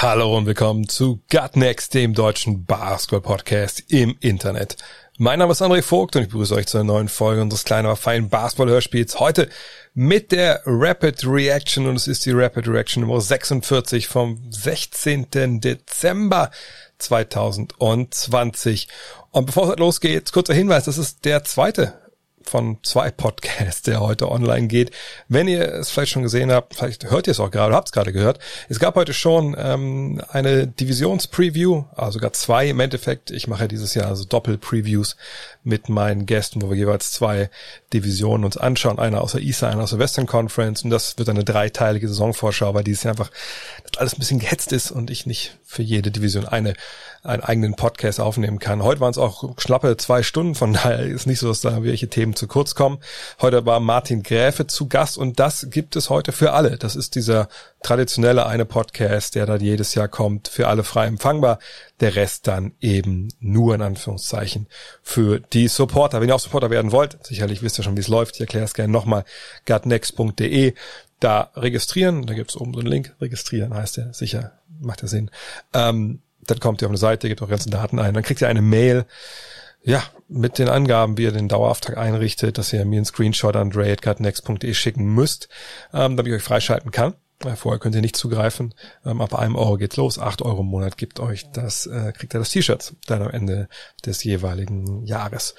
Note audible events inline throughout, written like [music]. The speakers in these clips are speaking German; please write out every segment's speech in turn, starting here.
Hallo und willkommen zu Gut Next, dem deutschen Basketball-Podcast im Internet. Mein Name ist André Vogt und ich begrüße euch zu einer neuen Folge unseres kleinen, aber feinen Basketball-Hörspiels. Heute mit der Rapid Reaction und es ist die Rapid Reaction Nummer 46 vom 16. Dezember 2020. Und bevor es losgeht, kurzer Hinweis, das ist der zweite von zwei Podcasts, der heute online geht. Wenn ihr es vielleicht schon gesehen habt, vielleicht hört ihr es auch gerade, habt es gerade gehört. Es gab heute schon ähm, eine Divisions-Preview, also sogar zwei im Endeffekt. Ich mache dieses Jahr also Doppel-Previews mit meinen Gästen, wo wir jeweils zwei Divisionen uns anschauen. Einer aus der East, einer aus der Western Conference. Und das wird eine dreiteilige Saisonvorschau, weil dieses Jahr einfach alles ein bisschen gehetzt ist und ich nicht für jede Division eine einen eigenen Podcast aufnehmen kann. Heute waren es auch schlappe zwei Stunden, von daher ist nicht so, dass da welche Themen zu kurz kommen. Heute war Martin Gräfe zu Gast und das gibt es heute für alle. Das ist dieser traditionelle eine Podcast, der dann jedes Jahr kommt, für alle frei empfangbar. Der Rest dann eben nur in Anführungszeichen für die Supporter. Wenn ihr auch Supporter werden wollt, sicherlich wisst ihr schon, wie es läuft. Ich erkläre es gerne nochmal. gutnext.de da registrieren, da gibt's oben so einen Link, registrieren heißt der, sicher, macht ja Sinn. Ähm, dann kommt ihr auf eine Seite, gebt eure ganzen Daten ein, dann kriegt ihr eine Mail, ja, mit den Angaben, wie ihr den Dauerauftrag einrichtet, dass ihr mir einen Screenshot an dre.gutnext.de schicken müsst, ähm, damit ich euch freischalten kann. Äh, Vorher könnt ihr nicht zugreifen. Ähm, ab einem Euro geht's los. Acht Euro im Monat gibt euch das, äh, kriegt ihr das T-Shirt dann am Ende des jeweiligen Jahres.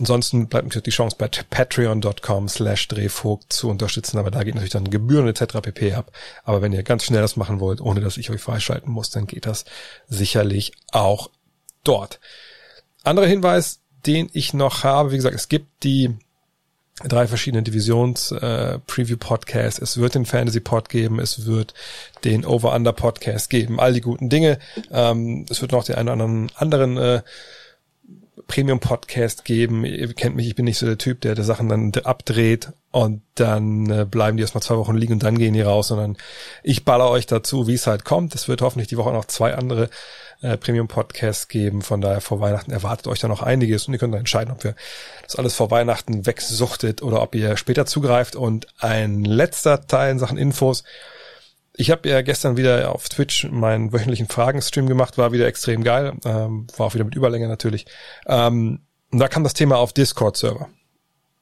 Ansonsten bleibt natürlich die Chance bei patreon.com slash drehvogt zu unterstützen, aber da geht natürlich dann Gebühren etc. pp ab. Aber wenn ihr ganz schnell das machen wollt, ohne dass ich euch freischalten muss, dann geht das sicherlich auch dort. Anderer Hinweis, den ich noch habe, wie gesagt, es gibt die drei verschiedene Divisions äh. Es wird den Fantasy Pod geben, es wird den Over Under Podcast geben, all die guten Dinge. Ähm, es wird noch den einen oder anderen anderen äh, Premium-Podcast geben. Ihr kennt mich, ich bin nicht so der Typ, der die Sachen dann abdreht und dann äh, bleiben die erstmal zwei Wochen liegen und dann gehen die raus, sondern ich baller euch dazu, wie es halt kommt. Es wird hoffentlich die Woche noch zwei andere äh, Premium-Podcasts geben. Von daher vor Weihnachten erwartet euch da noch einiges und ihr könnt dann entscheiden, ob ihr das alles vor Weihnachten wegsuchtet oder ob ihr später zugreift. Und ein letzter Teil in Sachen Infos. Ich habe ja gestern wieder auf Twitch meinen wöchentlichen Fragenstream gemacht, war wieder extrem geil, ähm, war auch wieder mit Überlänge natürlich. Ähm, und da kam das Thema auf Discord-Server.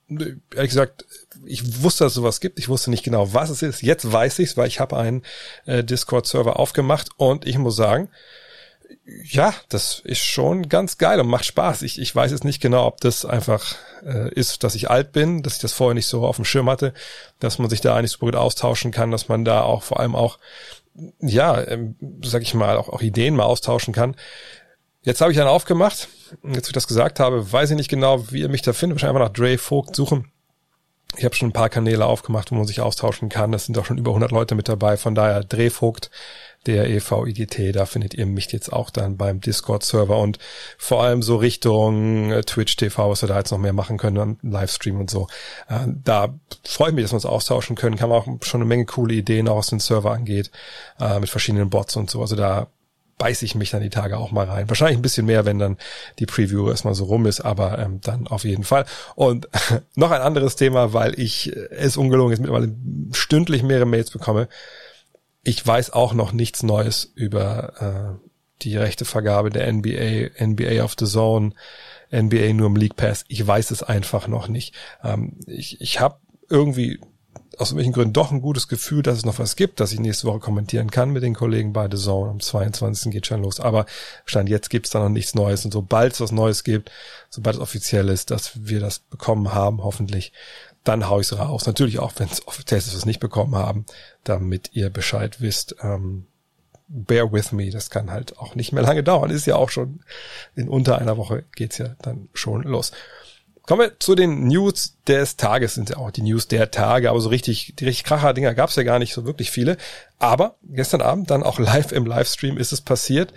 Ehrlich gesagt, ich wusste, dass es sowas gibt. Ich wusste nicht genau, was es ist. Jetzt weiß ich's, weil ich habe einen äh, Discord-Server aufgemacht und ich muss sagen, ja, das ist schon ganz geil und macht Spaß. Ich, ich weiß jetzt nicht genau, ob das einfach äh, ist, dass ich alt bin, dass ich das vorher nicht so auf dem Schirm hatte, dass man sich da eigentlich super gut austauschen kann, dass man da auch vor allem auch, ja, ähm, sag ich mal, auch, auch Ideen mal austauschen kann. Jetzt habe ich einen aufgemacht. Jetzt, wo ich das gesagt habe, weiß ich nicht genau, wie ihr mich da findet. Wahrscheinlich einfach nach Dre Vogt suchen. Ich habe schon ein paar Kanäle aufgemacht, wo man sich austauschen kann. Das sind auch schon über 100 Leute mit dabei. Von daher Dre Vogt der EVIGT. Da findet ihr mich jetzt auch dann beim Discord-Server und vor allem so Richtung äh, Twitch TV, was wir da jetzt noch mehr machen können, Livestream und so. Äh, da freue ich mich, dass wir uns austauschen können. Kann man auch schon eine Menge coole Ideen auch aus dem Server angeht, äh, mit verschiedenen Bots und so. Also da beiß ich mich dann die Tage auch mal rein. Wahrscheinlich ein bisschen mehr, wenn dann die Preview erstmal so rum ist, aber ähm, dann auf jeden Fall. Und [laughs] noch ein anderes Thema, weil ich es ungelogen ist, mittlerweile stündlich mehrere Mails bekomme ich weiß auch noch nichts Neues über äh, die rechte Vergabe der NBA, NBA of the Zone, NBA nur im League Pass. Ich weiß es einfach noch nicht. Ähm, ich ich habe irgendwie aus welchen Gründen doch ein gutes Gefühl, dass es noch was gibt, dass ich nächste Woche kommentieren kann mit den Kollegen bei The Zone. Am 22. geht schon los. Aber Stand jetzt gibt's da noch nichts Neues. Und sobald es was Neues gibt, sobald es offiziell ist, dass wir das bekommen haben, hoffentlich, dann hau ich's raus. Natürlich auch, wenn es offiziell ist, es nicht bekommen haben, damit ihr Bescheid wisst. Ähm, bear with me, das kann halt auch nicht mehr lange dauern. Ist ja auch schon in unter einer Woche geht's ja dann schon los. Kommen wir zu den News des Tages, sind ja auch die News der Tage, aber so richtig, die richtig Kracher-Dinger gab's ja gar nicht so wirklich viele. Aber gestern Abend dann auch live im Livestream ist es passiert.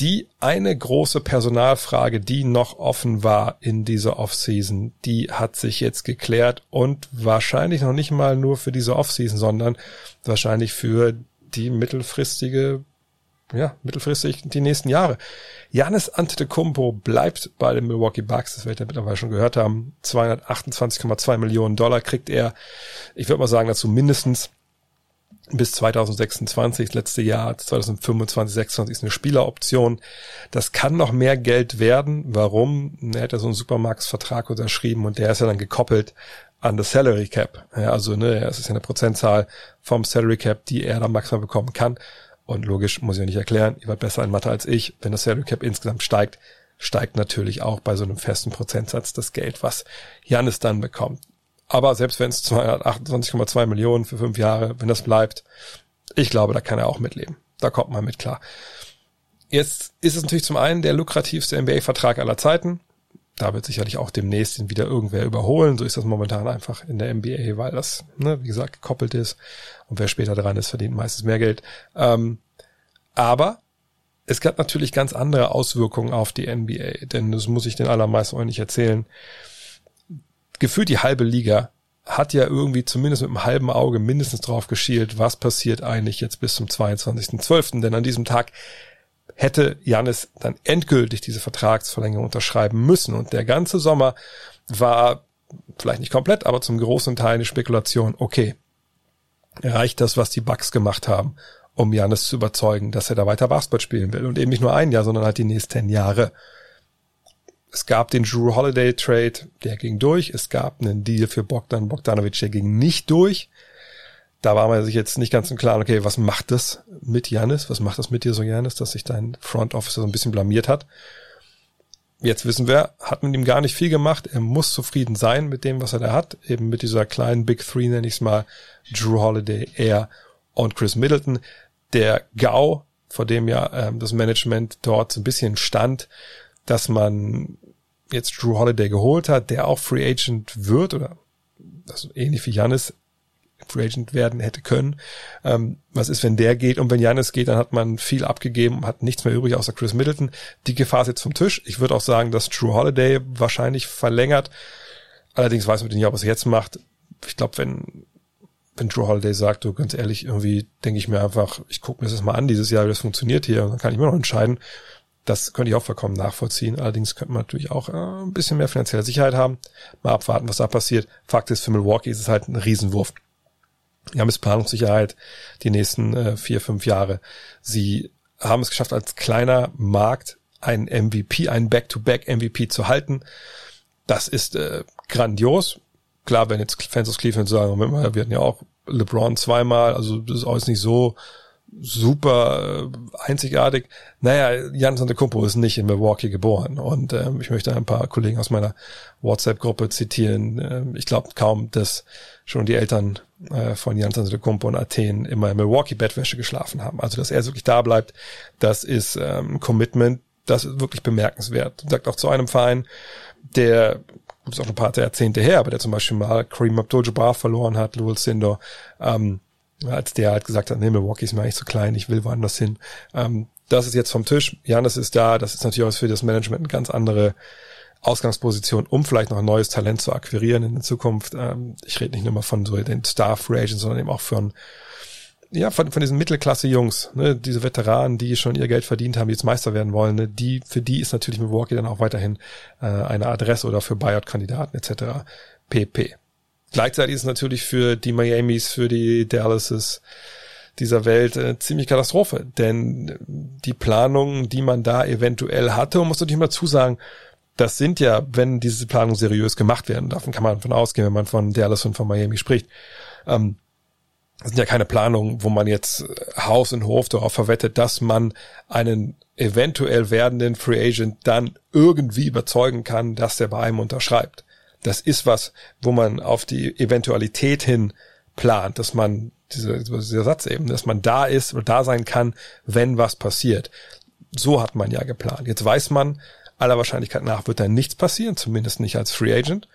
Die eine große Personalfrage, die noch offen war in dieser Offseason, die hat sich jetzt geklärt und wahrscheinlich noch nicht mal nur für diese Offseason, sondern wahrscheinlich für die mittelfristige, ja, mittelfristig die nächsten Jahre. Janis Antetokounmpo bleibt bei den Milwaukee Bucks, das werdet ihr mittlerweile schon gehört haben. 228,2 Millionen Dollar kriegt er. Ich würde mal sagen dazu mindestens bis 2026, das letzte Jahr, 2025, 26 ist eine Spieleroption. Das kann noch mehr Geld werden. Warum? Er hat ja so einen Supermarktvertrag unterschrieben und der ist ja dann gekoppelt an das Salary Cap. Ja, also, ne, es ist ja eine Prozentzahl vom Salary Cap, die er dann maximal bekommen kann. Und logisch, muss ich ja nicht erklären, ihr wart besser in Mathe als ich. Wenn das Salary Cap insgesamt steigt, steigt natürlich auch bei so einem festen Prozentsatz das Geld, was Janis dann bekommt. Aber selbst wenn es 228,2 Millionen für fünf Jahre, wenn das bleibt, ich glaube, da kann er auch mitleben. Da kommt man mit klar. Jetzt ist es natürlich zum einen der lukrativste NBA-Vertrag aller Zeiten. Da wird sicherlich auch demnächst ihn wieder irgendwer überholen. So ist das momentan einfach in der NBA, weil das, ne, wie gesagt, gekoppelt ist. Und wer später dran ist, verdient meistens mehr Geld. Ähm, aber es gab natürlich ganz andere Auswirkungen auf die NBA, denn das muss ich den allermeisten auch nicht erzählen gefühlt die halbe Liga hat ja irgendwie zumindest mit einem halben Auge mindestens drauf geschielt, was passiert eigentlich jetzt bis zum 22.12. Denn an diesem Tag hätte Janis dann endgültig diese Vertragsverlängerung unterschreiben müssen. Und der ganze Sommer war vielleicht nicht komplett, aber zum großen Teil eine Spekulation, okay, reicht das, was die Bucks gemacht haben, um Janis zu überzeugen, dass er da weiter Basketball spielen will. Und eben nicht nur ein Jahr, sondern halt die nächsten Jahre. Es gab den Drew Holiday Trade, der ging durch. Es gab einen Deal für Bogdan Bogdanovic, der ging nicht durch. Da war man sich jetzt nicht ganz im Klaren, okay, was macht das mit Janis? Was macht das mit dir so, Janis, dass sich dein Front Officer so ein bisschen blamiert hat? Jetzt wissen wir, hat mit ihm gar nicht viel gemacht. Er muss zufrieden sein mit dem, was er da hat. Eben mit dieser kleinen Big Three, nenne ich es mal. Drew Holiday, er und Chris Middleton. Der GAU, vor dem ja ähm, das Management dort so ein bisschen stand, dass man jetzt Drew Holiday geholt hat, der auch Free Agent wird oder also ähnlich wie Janis Free Agent werden hätte können. Ähm, was ist, wenn der geht und wenn Janis geht, dann hat man viel abgegeben, hat nichts mehr übrig außer Chris Middleton. Die Gefahr ist jetzt vom Tisch. Ich würde auch sagen, dass Drew Holiday wahrscheinlich verlängert. Allerdings weiß man nicht, ob er es jetzt macht. Ich glaube, wenn wenn Drew Holiday sagt, du ganz ehrlich, irgendwie denke ich mir einfach, ich gucke mir das mal an dieses Jahr, wie das funktioniert hier, und dann kann ich mir noch entscheiden. Das könnte ich auch vollkommen nachvollziehen. Allerdings könnte man natürlich auch äh, ein bisschen mehr finanzielle Sicherheit haben. Mal abwarten, was da passiert. Fakt ist, für Milwaukee ist es halt ein Riesenwurf. Die haben es Planungssicherheit die nächsten äh, vier, fünf Jahre. Sie haben es geschafft, als kleiner Markt einen MVP, einen Back-to-Back-MVP zu halten. Das ist äh, grandios. Klar, wenn jetzt Fans aus Cleveland sagen, wir hatten ja auch LeBron zweimal, also das ist alles nicht so super äh, einzigartig. Naja, Jan Antetokounmpo ist nicht in Milwaukee geboren und ähm, ich möchte ein paar Kollegen aus meiner WhatsApp-Gruppe zitieren. Ähm, ich glaube kaum, dass schon die Eltern äh, von Jan Antetokounmpo in Athen immer in Milwaukee Bettwäsche geschlafen haben. Also, dass er wirklich da bleibt, das ist ähm, ein Commitment, das ist wirklich bemerkenswert. Sagt auch zu einem Verein, der ist auch ein paar Jahrzehnte her, aber der zum Beispiel mal Kareem Abdul-Jabbar verloren hat, Louis Sindor, ähm, als der halt gesagt hat, nee, Milwaukee ist mir eigentlich zu klein, ich will woanders hin. Ähm, das ist jetzt vom Tisch. Janis ist da. Das ist natürlich auch für das Management eine ganz andere Ausgangsposition, um vielleicht noch ein neues Talent zu akquirieren in der Zukunft. Ähm, ich rede nicht nur mal von so den Star Free Agents, sondern eben auch von ja, von, von diesen Mittelklasse-Jungs, ne, diese Veteranen, die schon ihr Geld verdient haben, die jetzt Meister werden wollen, ne, die, für die ist natürlich Milwaukee dann auch weiterhin äh, eine Adresse oder für Buyout-Kandidaten etc. pp. Gleichzeitig ist natürlich für die Miamis, für die Dallases dieser Welt äh, ziemlich Katastrophe, denn die Planungen, die man da eventuell hatte, und muss natürlich mal zusagen, das sind ja, wenn diese Planungen seriös gemacht werden, davon kann man von ausgehen, wenn man von Dallas und von Miami spricht, ähm, das sind ja keine Planungen, wo man jetzt Haus und Hof darauf verwettet, dass man einen eventuell werdenden Free Agent dann irgendwie überzeugen kann, dass der bei einem unterschreibt das ist was, wo man auf die Eventualität hin plant, dass man dieser, dieser Satz eben, dass man da ist oder da sein kann, wenn was passiert. So hat man ja geplant. Jetzt weiß man, aller Wahrscheinlichkeit nach wird da nichts passieren, zumindest nicht als Free Agent.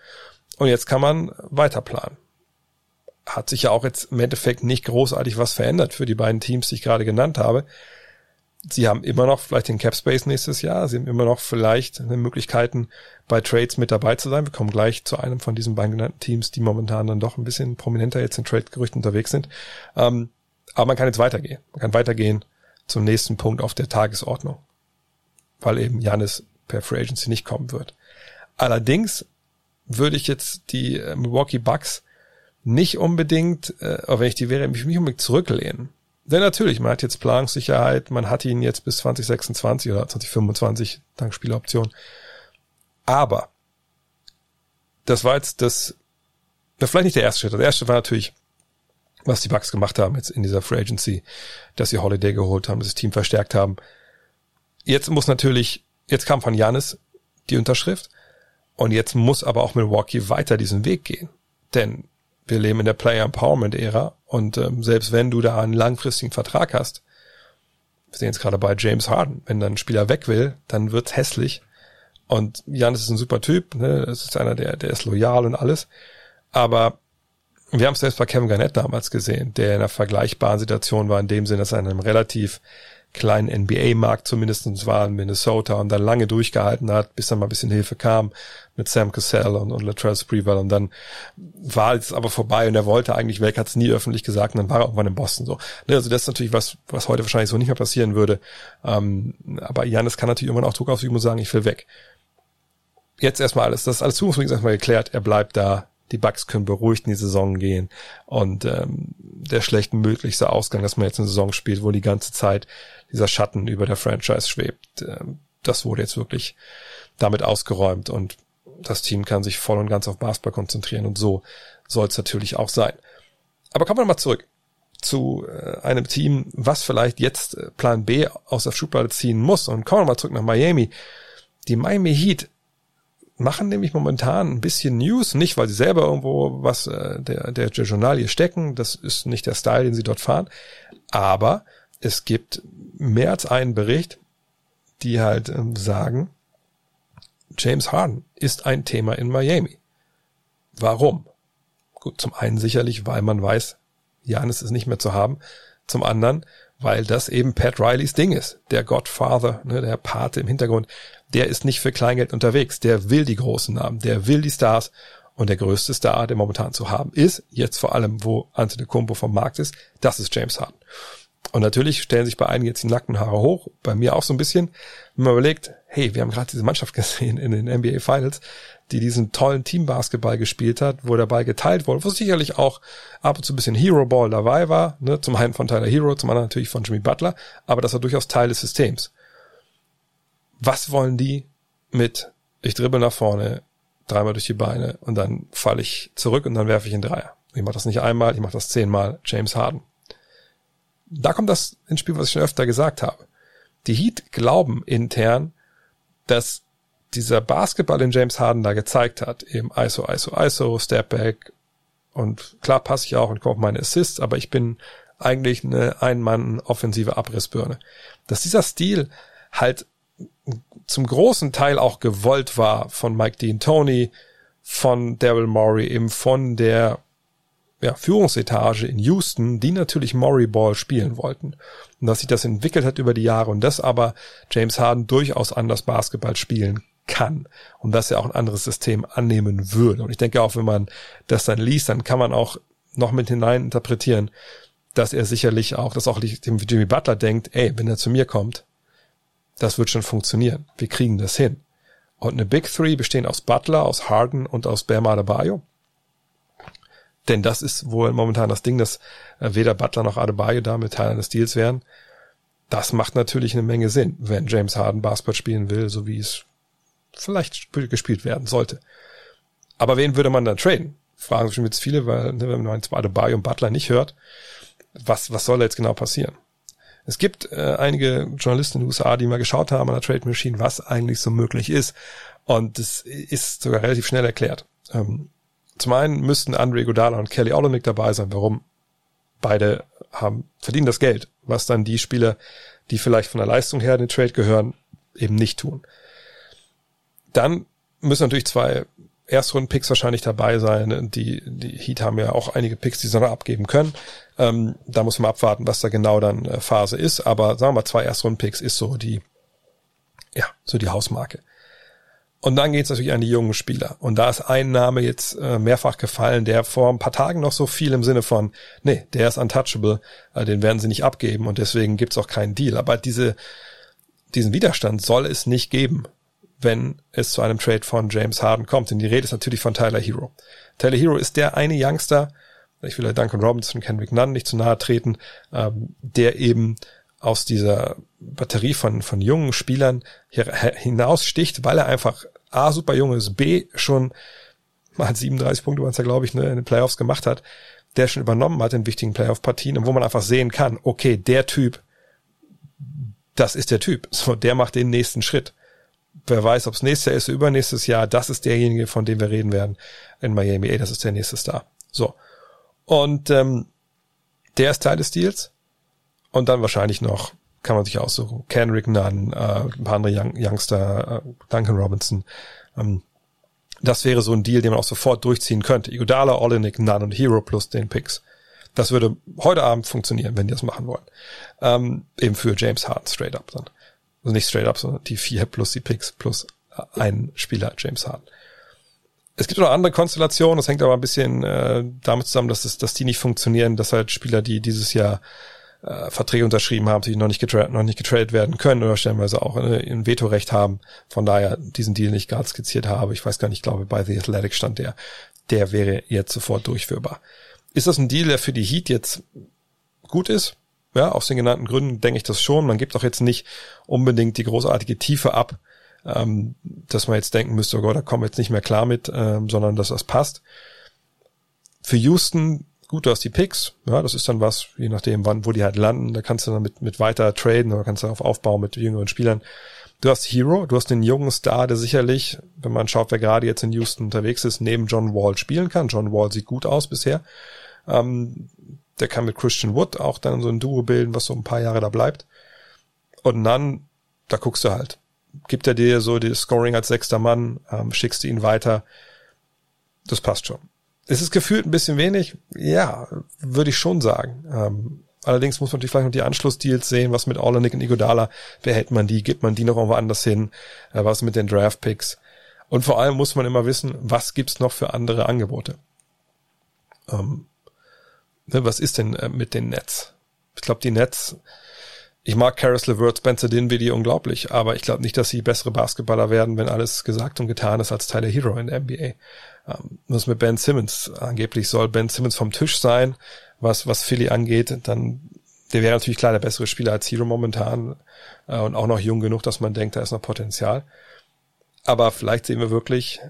Und jetzt kann man weiter planen. Hat sich ja auch jetzt im Endeffekt nicht großartig was verändert für die beiden Teams, die ich gerade genannt habe. Sie haben immer noch vielleicht den Cap Space nächstes Jahr. Sie haben immer noch vielleicht Möglichkeiten, bei Trades mit dabei zu sein. Wir kommen gleich zu einem von diesen beiden genannten Teams, die momentan dann doch ein bisschen prominenter jetzt in Trade-Gerüchten unterwegs sind. Ähm, aber man kann jetzt weitergehen. Man kann weitergehen zum nächsten Punkt auf der Tagesordnung. Weil eben Janis per Free Agency nicht kommen wird. Allerdings würde ich jetzt die äh, Milwaukee Bucks nicht unbedingt, äh, wenn ich die wäre, mich nicht unbedingt zurücklehnen. Denn natürlich, man hat jetzt Planungssicherheit, man hat ihn jetzt bis 2026 oder 2025 dank Spieloption. Aber das war jetzt das, das vielleicht nicht der erste Schritt. Der erste war natürlich, was die Bucks gemacht haben jetzt in dieser Free Agency, dass sie Holiday geholt haben, dass das Team verstärkt haben. Jetzt muss natürlich, jetzt kam von Janis die Unterschrift und jetzt muss aber auch Milwaukee weiter diesen Weg gehen. Denn wir leben in der Player Empowerment Ära und ähm, selbst wenn du da einen langfristigen Vertrag hast, wir sehen jetzt gerade bei James Harden, wenn dann ein Spieler weg will, dann wird's hässlich. Und Janis ist ein super Typ, ne? Das ist einer, der, der ist loyal und alles. Aber wir haben es selbst bei Kevin Garnett damals gesehen, der in einer vergleichbaren Situation war, in dem Sinne, dass er in einem relativ kleinen NBA-Markt zumindest war in Minnesota und dann lange durchgehalten hat, bis dann mal ein bisschen Hilfe kam mit Sam Cassell und, und Latrell Sprewell und dann war es aber vorbei und er wollte eigentlich weg, hat es nie öffentlich gesagt und dann war er irgendwann in Boston so. Ne, also das ist natürlich was, was heute wahrscheinlich so nicht mehr passieren würde. Ähm, aber Janis kann natürlich irgendwann auch Druck ausüben und sagen, ich will weg. Jetzt erstmal alles, das ist alles Zukunftsmusik erstmal geklärt, er bleibt da, die Bucks können beruhigt in die Saison gehen und ähm, der schlecht möglichste Ausgang, dass man jetzt eine Saison spielt, wo die ganze Zeit dieser Schatten über der Franchise schwebt, ähm, das wurde jetzt wirklich damit ausgeräumt und das Team kann sich voll und ganz auf Basketball konzentrieren und so soll es natürlich auch sein. Aber kommen wir mal zurück zu äh, einem Team, was vielleicht jetzt äh, Plan B aus der Schublade ziehen muss und kommen wir mal zurück nach Miami. Die Miami Heat machen nämlich momentan ein bisschen News, nicht weil sie selber irgendwo was äh, der, der Journalie stecken, das ist nicht der Style, den sie dort fahren, aber es gibt mehr als einen Bericht, die halt ähm, sagen, James Harden ist ein Thema in Miami. Warum? Gut, zum einen sicherlich, weil man weiß, Janis ist nicht mehr zu haben. Zum anderen, weil das eben Pat Rileys Ding ist. Der Godfather, ne, der Pate im Hintergrund, der ist nicht für Kleingeld unterwegs. Der will die großen Namen, der will die Stars. Und der größte Star, der momentan zu haben ist, jetzt vor allem, wo Anthony Kumpo vom Markt ist, das ist James Harden. Und natürlich stellen sich bei einigen jetzt die nackten Haare hoch, bei mir auch so ein bisschen, wenn man überlegt, hey, wir haben gerade diese Mannschaft [laughs] gesehen in den NBA Finals, die diesen tollen Teambasketball gespielt hat, wo Ball geteilt wurde, wo sicherlich auch ab und zu ein bisschen Hero Ball dabei war, ne, zum einen von Tyler Hero, zum anderen natürlich von Jimmy Butler, aber das war durchaus Teil des Systems was wollen die mit, ich dribbel nach vorne, dreimal durch die Beine und dann falle ich zurück und dann werfe ich einen Dreier. Ich mache das nicht einmal, ich mache das zehnmal, James Harden. Da kommt das ins Spiel, was ich schon öfter gesagt habe. Die Heat glauben intern, dass dieser Basketball, den James Harden da gezeigt hat, eben ISO, ISO, ISO, Stepback und klar passe ich auch und komme meine Assists, aber ich bin eigentlich eine Ein-Mann-offensive Abrissbirne. Dass dieser Stil halt zum großen Teil auch gewollt war von Mike Dean Tony, von Daryl Morey, eben von der ja, Führungsetage in Houston, die natürlich Morey Ball spielen wollten. Und dass sich das entwickelt hat über die Jahre und dass aber James Harden durchaus anders Basketball spielen kann und dass er auch ein anderes System annehmen würde. Und ich denke auch, wenn man das dann liest, dann kann man auch noch mit hinein interpretieren, dass er sicherlich auch, dass auch Jimmy Butler denkt, ey, wenn er zu mir kommt, das wird schon funktionieren. Wir kriegen das hin. Und eine Big Three bestehen aus Butler, aus Harden und aus Bam Adebayo. Denn das ist wohl momentan das Ding, dass äh, weder Butler noch Adebayo da mit Teil eines Deals wären. Das macht natürlich eine Menge Sinn, wenn James Harden Basketball spielen will, so wie es vielleicht gespielt werden sollte. Aber wen würde man dann traden? Fragen sich jetzt viele, weil ne, wenn man zwar Adebayo und Butler nicht hört, was, was soll da jetzt genau passieren? Es gibt äh, einige Journalisten in den USA, die mal geschaut haben an der Trade Machine, was eigentlich so möglich ist. Und das ist sogar relativ schnell erklärt. Ähm, zum einen müssten Andre Godala und Kelly Olynyk dabei sein. Warum? Beide haben, verdienen das Geld, was dann die Spieler, die vielleicht von der Leistung her in den Trade gehören, eben nicht tun. Dann müssen natürlich zwei Erstrunden-Picks wahrscheinlich dabei sein. Die, die Heat haben ja auch einige Picks, die sie noch abgeben können. Ähm, da muss man abwarten, was da genau dann äh, Phase ist. Aber sagen wir mal, zwei Erstrunden-Picks ist so die, ja, so die Hausmarke. Und dann geht es natürlich an die jungen Spieler. Und da ist ein Name jetzt äh, mehrfach gefallen, der vor ein paar Tagen noch so viel im Sinne von, nee, der ist untouchable, äh, den werden sie nicht abgeben und deswegen gibt's auch keinen Deal. Aber diese, diesen Widerstand soll es nicht geben, wenn es zu einem Trade von James Harden kommt. Denn die Rede ist natürlich von Tyler Hero. Tyler Hero ist der eine Youngster, ich will Duncan Robinson, Kendrick Nunn nicht zu nahe treten, ähm, der eben aus dieser Batterie von, von jungen Spielern hinaussticht, weil er einfach A, super jung ist, B, schon mal 37 Punkte, was er, glaube ich, ne, in den Playoffs gemacht hat, der schon übernommen hat in wichtigen Playoff-Partien und wo man einfach sehen kann, okay, der Typ, das ist der Typ. So, der macht den nächsten Schritt. Wer weiß, ob es nächstes Jahr ist übernächstes Jahr, das ist derjenige, von dem wir reden werden in Miami. Ey, das ist der nächste Star. So. Und ähm, der ist Teil des Deals. Und dann wahrscheinlich noch, kann man sich aussuchen, Kenrick Nunn, äh, ein paar andere Young, Youngster, äh, Duncan Robinson. Ähm, das wäre so ein Deal, den man auch sofort durchziehen könnte. Iguodala, Olenek, Nunn und Hero plus den Picks. Das würde heute Abend funktionieren, wenn die das machen wollen. Ähm, eben für James Harden straight up dann. Also nicht straight up, sondern die vier plus die Picks plus ein Spieler, James Harden. Es gibt noch andere Konstellationen, das hängt aber ein bisschen äh, damit zusammen, dass, das, dass die nicht funktionieren, dass halt Spieler, die dieses Jahr äh, Verträge unterschrieben haben, die noch nicht, getradet, noch nicht getradet werden können oder stellenweise auch äh, ein Vetorecht haben. Von daher diesen Deal nicht gerade skizziert habe. Ich weiß gar nicht, ich glaube, bei The Athletic stand der, der wäre jetzt sofort durchführbar. Ist das ein Deal, der für die Heat jetzt gut ist? Ja, aus den genannten Gründen denke ich das schon. Man gibt auch jetzt nicht unbedingt die großartige Tiefe ab, ähm, dass man jetzt denken müsste, oh Gott, da kommen wir jetzt nicht mehr klar mit, ähm, sondern dass das passt. Für Houston gut, du hast die Picks, ja, das ist dann was, je nachdem, wann, wo die halt landen, da kannst du dann mit, mit weiter traden oder kannst du auf aufbauen mit jüngeren Spielern. Du hast Hero, du hast den jungen Star, der sicherlich, wenn man schaut, wer gerade jetzt in Houston unterwegs ist, neben John Wall spielen kann. John Wall sieht gut aus bisher. Ähm, der kann mit Christian Wood auch dann so ein Duo bilden, was so ein paar Jahre da bleibt. Und dann, da guckst du halt. Gibt er dir so die Scoring als sechster Mann, ähm, schickst du ihn weiter. Das passt schon. Es ist gefühlt ein bisschen wenig. Ja, würde ich schon sagen. Ähm, allerdings muss man natürlich vielleicht noch die Anschlussdeals sehen. Was mit Olenek und Igodala? Wer hält man die? Gibt man die noch irgendwo anders hin? Äh, was mit den Draft-Picks? Und vor allem muss man immer wissen, was gibt's noch für andere Angebote? Ähm, ne, was ist denn äh, mit den Nets? Ich glaube, die Nets, ich mag Karis LeVert, Spencer Dinwiddie unglaublich, aber ich glaube nicht, dass sie bessere Basketballer werden, wenn alles gesagt und getan ist als Tyler Hero in der NBA. Ähm, was mit Ben Simmons? Angeblich soll Ben Simmons vom Tisch sein, was, was Philly angeht. Dann, der wäre natürlich klar der bessere Spieler als Hero momentan äh, und auch noch jung genug, dass man denkt, da ist noch Potenzial. Aber vielleicht sehen wir wirklich,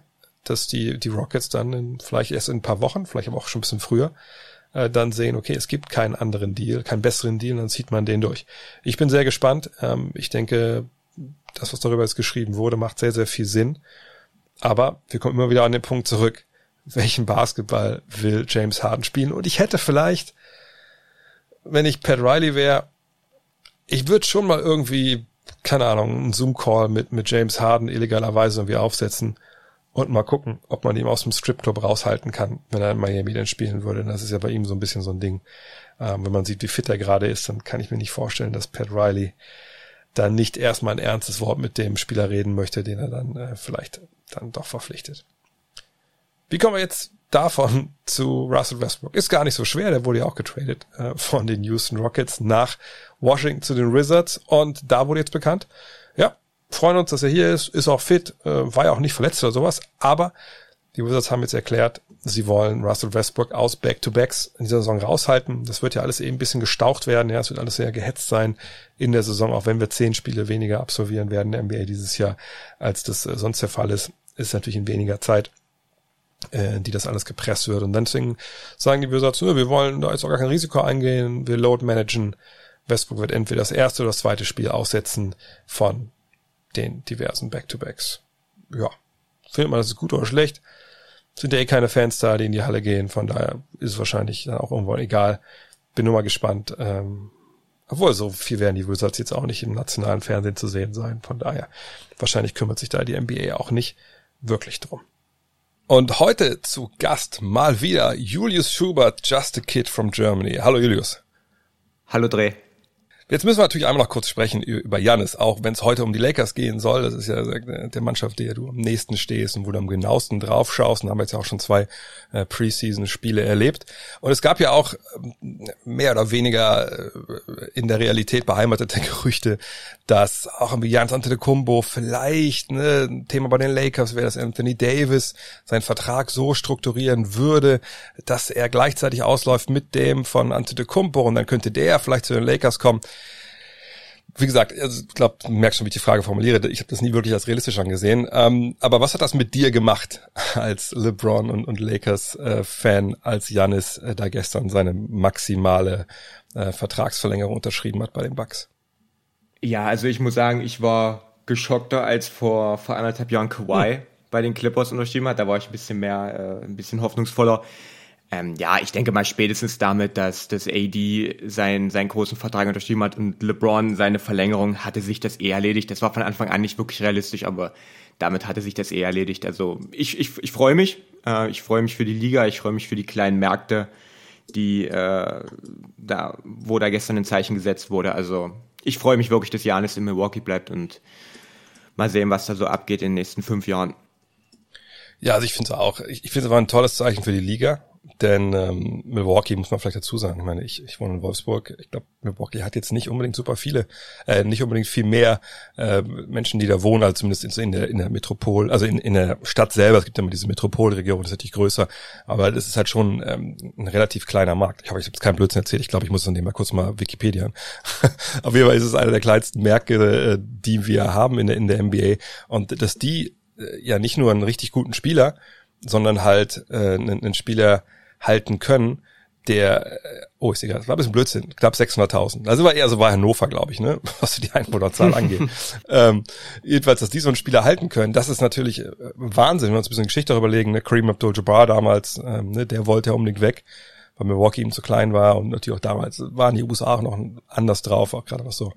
dass die, die Rockets dann in, vielleicht erst in ein paar Wochen, vielleicht aber auch schon ein bisschen früher, äh, dann sehen, okay, es gibt keinen anderen Deal, keinen besseren Deal, dann zieht man den durch. Ich bin sehr gespannt. Ähm, ich denke, das, was darüber jetzt geschrieben wurde, macht sehr, sehr viel Sinn. Aber wir kommen immer wieder an den Punkt zurück, welchen Basketball will James Harden spielen? Und ich hätte vielleicht, wenn ich Pat Riley wäre, ich würde schon mal irgendwie, keine Ahnung, einen Zoom-Call mit, mit James Harden illegalerweise irgendwie aufsetzen und mal gucken, ob man ihn aus dem Stripclub raushalten kann, wenn er in Miami dann spielen würde. Das ist ja bei ihm so ein bisschen so ein Ding. Ähm, wenn man sieht, wie fit er gerade ist, dann kann ich mir nicht vorstellen, dass Pat Riley dann nicht erstmal ein ernstes Wort mit dem Spieler reden möchte, den er dann äh, vielleicht dann doch verpflichtet. Wie kommen wir jetzt davon [laughs] zu Russell Westbrook? Ist gar nicht so schwer, der wurde ja auch getradet äh, von den Houston Rockets nach Washington zu den Wizards und da wurde jetzt bekannt, freuen uns, dass er hier ist, ist auch fit, äh, war ja auch nicht verletzt oder sowas, aber die Wizards haben jetzt erklärt, sie wollen Russell Westbrook aus Back-to-Backs in dieser Saison raushalten. Das wird ja alles eben ein bisschen gestaucht werden. Ja, es wird alles sehr gehetzt sein in der Saison, auch wenn wir zehn Spiele weniger absolvieren werden in der NBA dieses Jahr, als das äh, sonst der Fall ist. Ist natürlich in weniger Zeit, äh, die das alles gepresst wird. Und deswegen sagen die Wizards, wir wollen da jetzt auch gar kein Risiko eingehen, wir load managen. Westbrook wird entweder das erste oder das zweite Spiel aussetzen von den diversen Back-to-Backs. Ja, findet man das ist gut oder schlecht? sind ja eh keine Fans da, die in die Halle gehen. Von daher ist es wahrscheinlich dann auch irgendwo egal. Bin nur mal gespannt. Ähm, obwohl, so viel werden die Wizards jetzt auch nicht im nationalen Fernsehen zu sehen sein. Von daher, wahrscheinlich kümmert sich da die NBA auch nicht wirklich drum. Und heute zu Gast mal wieder Julius Schubert, Just a Kid from Germany. Hallo Julius. Hallo Dreh. Jetzt müssen wir natürlich einmal noch kurz sprechen über Janis, auch wenn es heute um die Lakers gehen soll. Das ist ja der Mannschaft, der du am nächsten stehst und wo du am genauesten drauf schaust. Und haben jetzt ja auch schon zwei äh, Preseason-Spiele erlebt. Und es gab ja auch ähm, mehr oder weniger äh, in der Realität beheimatete [laughs] Gerüchte, dass auch ein Janis Antetokounmpo vielleicht ne, ein Thema bei den Lakers wäre, dass Anthony Davis seinen Vertrag so strukturieren würde, dass er gleichzeitig ausläuft mit dem von Antetokounmpo und dann könnte der vielleicht zu den Lakers kommen wie gesagt, also ich glaube, du merkst schon, wie ich die Frage formuliere. Ich habe das nie wirklich als realistisch angesehen. Ähm, aber was hat das mit dir gemacht [laughs] als LeBron und, und Lakers-Fan, äh, als Janis äh, da gestern seine maximale äh, Vertragsverlängerung unterschrieben hat bei den Bucks? Ja, also ich muss sagen, ich war geschockter als vor, vor anderthalb Jahren Kawhi hm. bei den Clippers unterschrieben hat. Da war ich ein bisschen mehr, äh, ein bisschen hoffnungsvoller. Ähm, ja, ich denke mal spätestens damit, dass das AD seinen, seinen großen Vertrag unterschrieben hat und LeBron seine Verlängerung, hatte sich das eh erledigt. Das war von Anfang an nicht wirklich realistisch, aber damit hatte sich das eh erledigt. Also ich, ich, ich freue mich. Äh, ich freue mich für die Liga, ich freue mich für die kleinen Märkte, die äh, da, wo da gestern ein Zeichen gesetzt wurde. Also ich freue mich wirklich, dass Janis in Milwaukee bleibt und mal sehen, was da so abgeht in den nächsten fünf Jahren. Ja, also ich finde es auch. Ich, ich finde es aber ein tolles Zeichen für die Liga. Denn ähm, Milwaukee muss man vielleicht dazu sagen. Ich meine, ich, ich wohne in Wolfsburg. Ich glaube, Milwaukee hat jetzt nicht unbedingt super viele, äh, nicht unbedingt viel mehr äh, Menschen, die da wohnen, als zumindest in der, in der Metropol, also in, in der Stadt selber. Es gibt ja immer diese Metropolregion, das ist natürlich größer. Aber das ist halt schon ähm, ein relativ kleiner Markt. Ich habe ich jetzt keinen Blödsinn erzählt. Ich glaube, ich muss dann dem mal kurz mal Wikipedia. [laughs] Auf jeden Fall ist es einer der kleinsten Märkte, äh, die wir haben in der, in der NBA. Und dass die äh, ja nicht nur einen richtig guten Spieler, sondern halt äh, einen, einen Spieler halten können, der, äh, oh, ist egal, das war ein bisschen Blödsinn, knapp 600.000. Also war eher so war Hannover, glaube ich, ne, [laughs] was die Einwohnerzahl angeht. [laughs] ähm, jedenfalls, dass die so einen Spieler halten können, das ist natürlich äh, Wahnsinn, wenn wir uns ein bisschen Geschichte darüber legen, ne, Kareem Abdul-Jabbar damals, ähm, ne, der wollte ja unbedingt weg, weil Milwaukee ihm zu klein war und natürlich auch damals waren die USA auch noch anders drauf, auch gerade was so,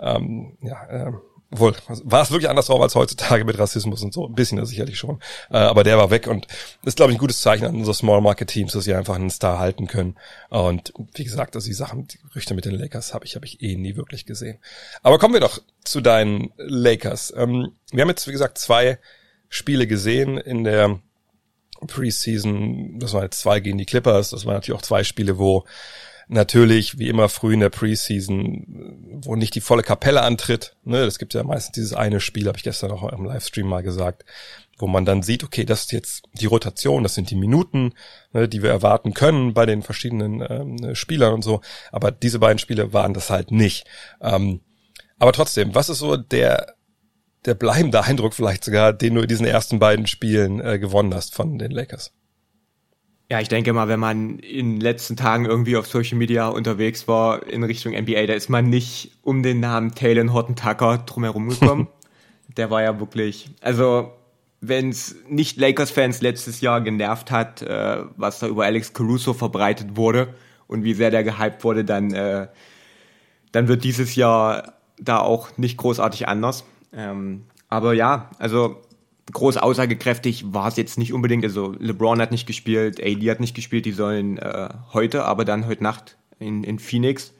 ähm, ja, ähm, wohl, war es wirklich anders drauf als heutzutage mit Rassismus und so, ein bisschen sicherlich schon. Äh, aber der war weg und das ist, glaube ich, ein gutes Zeichen an unsere Small Market Teams, dass sie einfach einen Star halten können. Und wie gesagt, also die Sachen, die Gerüchte mit den Lakers habe ich, habe ich eh nie wirklich gesehen. Aber kommen wir doch zu deinen Lakers. Ähm, wir haben jetzt, wie gesagt, zwei Spiele gesehen in der Preseason. Das waren jetzt zwei gegen die Clippers. Das waren natürlich auch zwei Spiele, wo natürlich, wie immer früh in der Preseason, wo nicht die volle Kapelle antritt. Ne, das gibt ja meistens dieses eine Spiel, habe ich gestern auch im Livestream mal gesagt, wo man dann sieht, okay, das ist jetzt die Rotation, das sind die Minuten, ne, die wir erwarten können bei den verschiedenen ähm, Spielern und so. Aber diese beiden Spiele waren das halt nicht. Ähm, aber trotzdem, was ist so der der bleibende Eindruck vielleicht sogar, den du in diesen ersten beiden Spielen äh, gewonnen hast von den Lakers? Ja, ich denke mal, wenn man in den letzten Tagen irgendwie auf Social Media unterwegs war in Richtung NBA, da ist man nicht um den Namen Taylor Horton Tucker drumherum gekommen. [laughs] Der war ja wirklich, also wenn es nicht Lakers-Fans letztes Jahr genervt hat, äh, was da über Alex Caruso verbreitet wurde und wie sehr der gehypt wurde, dann, äh, dann wird dieses Jahr da auch nicht großartig anders. Ähm, aber ja, also groß aussagekräftig war es jetzt nicht unbedingt. Also LeBron hat nicht gespielt, AD hat nicht gespielt, die sollen äh, heute, aber dann heute Nacht in, in Phoenix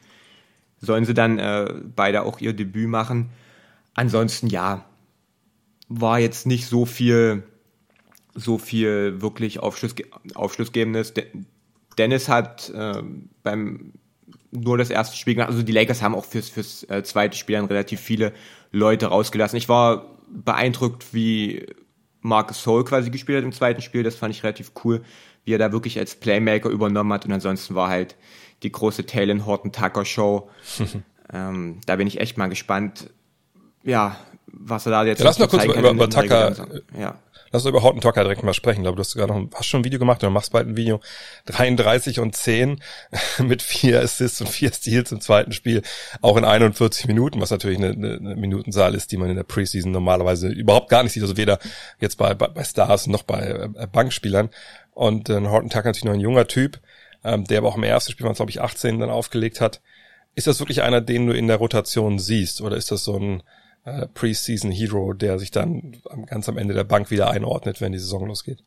sollen sie dann äh, beide auch ihr Debüt machen. Ansonsten ja, war jetzt nicht so viel, so viel wirklich Aufschluss, Aufschlussgebendes. Dennis hat äh, beim nur das erste Spiel gemacht. Also die Lakers haben auch fürs, fürs äh, zweite Spiel dann relativ viele Leute rausgelassen. Ich war beeindruckt, wie Marcus Soul quasi gespielt hat im zweiten Spiel. Das fand ich relativ cool, wie er da wirklich als Playmaker übernommen hat. Und ansonsten war halt die große Talon Horton Tucker Show. [laughs] ähm, da bin ich echt mal gespannt, ja, was er da jetzt. Ja, lass mal kurz über, über Tucker. Ja. Lass uns über Horton Tucker direkt mal sprechen. Ich glaube, du hast sogar noch, hast schon ein Video gemacht oder machst bald ein Video. 33 und 10 [laughs] mit vier Assists und vier Steals im zweiten Spiel. Auch in 41 Minuten, was natürlich eine, eine Minutenzahl ist, die man in der Preseason normalerweise überhaupt gar nicht sieht. Also weder jetzt bei, bei, bei Stars noch bei äh, Bankspielern. Und äh, Horton Tucker natürlich noch ein junger Typ, ähm, der aber auch im ersten Spiel, glaube ich, 18 dann aufgelegt hat. Ist das wirklich einer, den du in der Rotation siehst? Oder ist das so ein äh, Preseason Hero, der sich dann ganz am Ende der Bank wieder einordnet, wenn die Saison losgeht.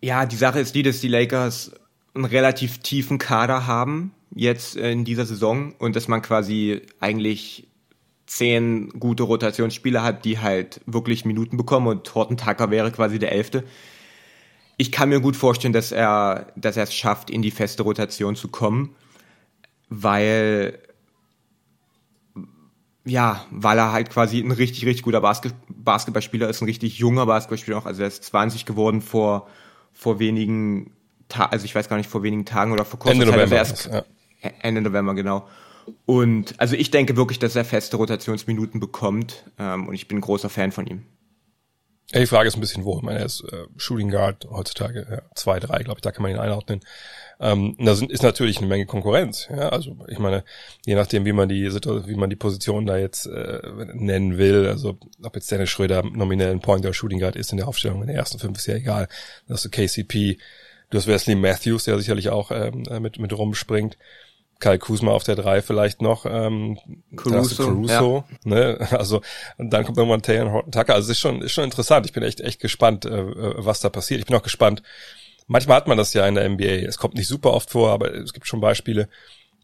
Ja, die Sache ist die, dass die Lakers einen relativ tiefen Kader haben jetzt in dieser Saison und dass man quasi eigentlich zehn gute Rotationsspieler hat, die halt wirklich Minuten bekommen und Horton Tucker wäre quasi der Elfte. Ich kann mir gut vorstellen, dass er, dass er es schafft, in die feste Rotation zu kommen, weil ja, weil er halt quasi ein richtig, richtig guter Basket Basketballspieler ist, ein richtig junger Basketballspieler auch. Also er ist 20 geworden vor, vor wenigen Tagen, also ich weiß gar nicht, vor wenigen Tagen oder vor kurzer Ende Zeit. November. Also erst, ja. Ende November, genau. Und also ich denke wirklich, dass er feste Rotationsminuten bekommt ähm, und ich bin ein großer Fan von ihm. Ja, die Frage ist ein bisschen wo. Ich meine, er ist äh, Shooting Guard heutzutage, ja, zwei, drei, glaube ich, da kann man ihn einordnen. Ähm, da sind, ist natürlich eine Menge Konkurrenz. Ja? Also ich meine, je nachdem, wie man die wie man die Position da jetzt äh, nennen will, also ob jetzt Dennis Schröder nominell ein Point oder Shooting Guard ist in der Aufstellung in der ersten fünf, ist ja egal. Da hast du KCP, du hast Wesley Matthews, der sicherlich auch ähm, mit, mit rumspringt. Kai Kuzma auf der drei vielleicht noch, ähm, Caruso, Caruso ja. ne? also und dann kommt irgendwann Taylor Horton Tucker, also es ist schon, ist schon interessant, ich bin echt, echt gespannt, äh, äh, was da passiert, ich bin auch gespannt, manchmal hat man das ja in der NBA, es kommt nicht super oft vor, aber es gibt schon Beispiele,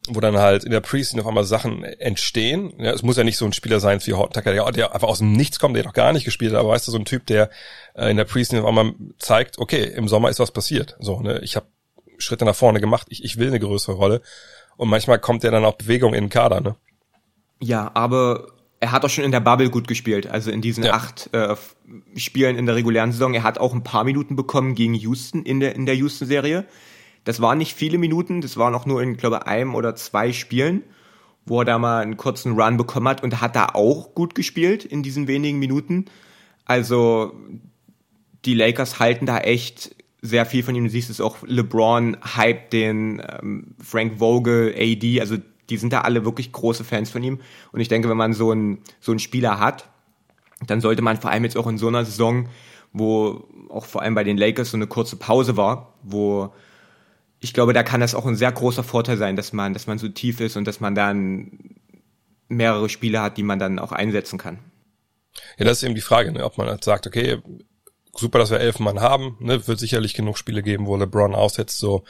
wo dann halt in der Preseason auf einmal Sachen entstehen. Ja, es muss ja nicht so ein Spieler sein wie Horton Tucker, der, der einfach aus dem Nichts kommt, der noch gar nicht gespielt hat, aber weißt du, so ein Typ, der äh, in der Preseason auf einmal zeigt, okay, im Sommer ist was passiert. So, ne, ich habe Schritte nach vorne gemacht, ich, ich will eine größere Rolle. Und manchmal kommt ja dann auch Bewegung in den Kader, ne? Ja, aber er hat auch schon in der Bubble gut gespielt. Also in diesen ja. acht äh, Spielen in der regulären Saison. Er hat auch ein paar Minuten bekommen gegen Houston in der, in der Houston-Serie. Das waren nicht viele Minuten, das waren auch nur in, glaube einem oder zwei Spielen, wo er da mal einen kurzen Run bekommen hat und er hat da auch gut gespielt in diesen wenigen Minuten. Also die Lakers halten da echt sehr viel von ihm. Du siehst es auch, LeBron hype den ähm, Frank Vogel, AD, also die sind da alle wirklich große Fans von ihm. Und ich denke, wenn man so einen, so einen Spieler hat, dann sollte man vor allem jetzt auch in so einer Saison, wo auch vor allem bei den Lakers so eine kurze Pause war, wo ich glaube, da kann das auch ein sehr großer Vorteil sein, dass man, dass man so tief ist und dass man dann mehrere Spiele hat, die man dann auch einsetzen kann. Ja, das ist eben die Frage, ne? ob man halt sagt, okay, super, dass wir elf Mann haben. Ne? Wird sicherlich genug Spiele geben, wo LeBron aussetzt, so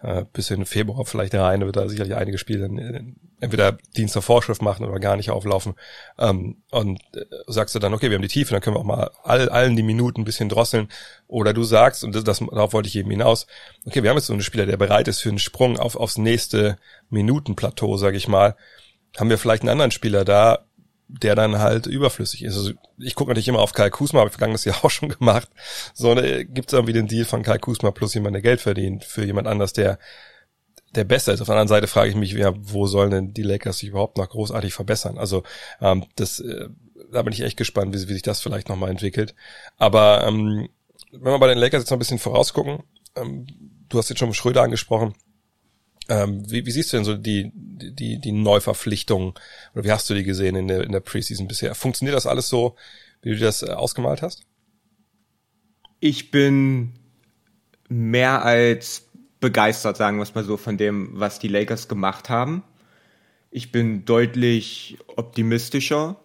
äh, bis in Februar vielleicht rein, wird da sicherlich einige Spiele entweder Dienst der Vorschrift machen oder gar nicht auflaufen. Ähm, und äh, sagst du dann, okay, wir haben die Tiefe, dann können wir auch mal all, allen die Minuten ein bisschen drosseln. Oder du sagst, und das, das, darauf wollte ich eben hinaus, okay, wir haben jetzt so einen Spieler, der bereit ist für einen Sprung auf, aufs nächste Minutenplateau, sag ich mal. Haben wir vielleicht einen anderen Spieler da, der dann halt überflüssig ist. Also ich gucke natürlich immer auf Kai Kusma, habe ich vergangenes Jahr [laughs] auch schon gemacht. So, ne, gibt es irgendwie den Deal von Kai Kusma plus jemand, der Geld verdient für jemand anders, der der besser ist. Auf der anderen Seite frage ich mich, ja, wo sollen denn die Lakers sich überhaupt noch großartig verbessern? Also ähm, das, äh, da bin ich echt gespannt, wie, wie sich das vielleicht nochmal entwickelt. Aber ähm, wenn wir bei den Lakers jetzt noch ein bisschen vorausgucken, ähm, du hast jetzt schon Schröder angesprochen, ähm, wie, wie siehst du denn so die, die, die Neuverpflichtungen oder wie hast du die gesehen in der, in der Preseason bisher? Funktioniert das alles so, wie du das äh, ausgemalt hast? Ich bin mehr als begeistert, sagen wir es mal so, von dem, was die Lakers gemacht haben. Ich bin deutlich optimistischer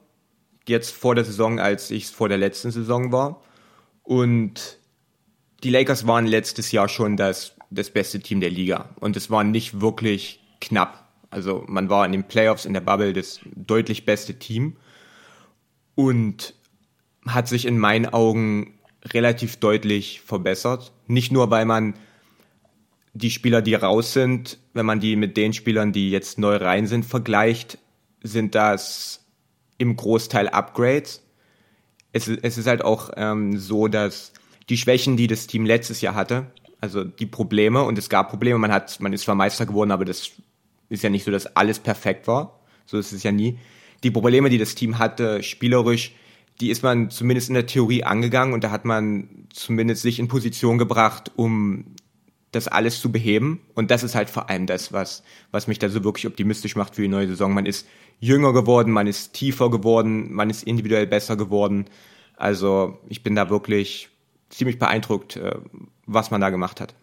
jetzt vor der Saison, als ich es vor der letzten Saison war. Und die Lakers waren letztes Jahr schon das das beste Team der Liga. Und es war nicht wirklich knapp. Also man war in den Playoffs in der Bubble das deutlich beste Team und hat sich in meinen Augen relativ deutlich verbessert. Nicht nur, weil man die Spieler, die raus sind, wenn man die mit den Spielern, die jetzt neu rein sind, vergleicht, sind das im Großteil Upgrades. Es, es ist halt auch ähm, so, dass die Schwächen, die das Team letztes Jahr hatte, also die Probleme und es gab Probleme. Man hat, man ist zwar Meister geworden, aber das ist ja nicht so, dass alles perfekt war. So ist es ja nie. Die Probleme, die das Team hatte, spielerisch, die ist man zumindest in der Theorie angegangen und da hat man zumindest sich in Position gebracht, um das alles zu beheben. Und das ist halt vor allem das, was, was mich da so wirklich optimistisch macht für die neue Saison. Man ist jünger geworden, man ist tiefer geworden, man ist individuell besser geworden. Also ich bin da wirklich ziemlich beeindruckt, äh, was man da gemacht hat.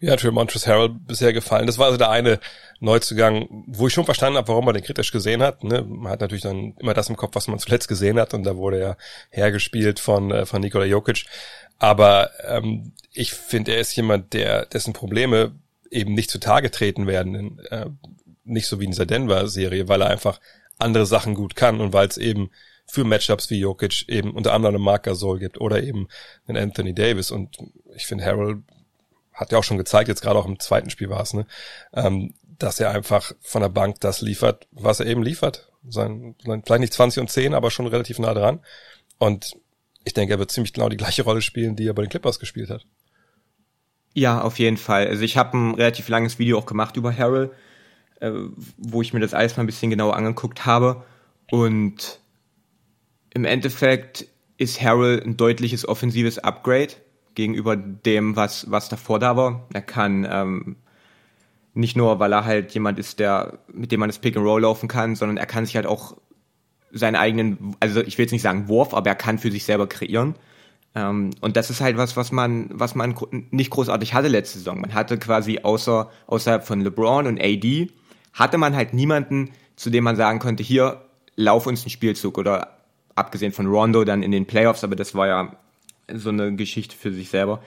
Mir hat für Montrezl Harrell bisher gefallen. Das war also der eine Neuzugang, wo ich schon verstanden habe, warum man den kritisch gesehen hat. Ne? Man hat natürlich dann immer das im Kopf, was man zuletzt gesehen hat, und da wurde er hergespielt von äh, von Nikola Jokic. Aber ähm, ich finde, er ist jemand, der dessen Probleme eben nicht zutage treten werden, äh, nicht so wie in dieser Denver-Serie, weil er einfach andere Sachen gut kann und weil es eben für Matchups wie Jokic eben unter anderem einen Mark Gasol gibt oder eben einen Anthony Davis und ich finde Harold hat ja auch schon gezeigt, jetzt gerade auch im zweiten Spiel war es, ne, ähm, dass er einfach von der Bank das liefert, was er eben liefert. Sein, sein, vielleicht nicht 20 und 10, aber schon relativ nah dran. Und ich denke, er wird ziemlich genau die gleiche Rolle spielen, die er bei den Clippers gespielt hat. Ja, auf jeden Fall. Also ich habe ein relativ langes Video auch gemacht über Harold, äh, wo ich mir das alles mal ein bisschen genauer angeguckt habe. Und im Endeffekt ist Harold ein deutliches offensives Upgrade gegenüber dem, was, was davor da war. Er kann ähm, nicht nur, weil er halt jemand ist, der, mit dem man das Pick and Roll laufen kann, sondern er kann sich halt auch seinen eigenen, also ich will jetzt nicht sagen Wurf, aber er kann für sich selber kreieren. Ähm, und das ist halt was, was man, was man nicht großartig hatte letzte Saison. Man hatte quasi außer, außerhalb von LeBron und AD, hatte man halt niemanden, zu dem man sagen konnte, hier, lauf uns einen Spielzug oder abgesehen von Rondo dann in den Playoffs, aber das war ja so eine Geschichte für sich selber.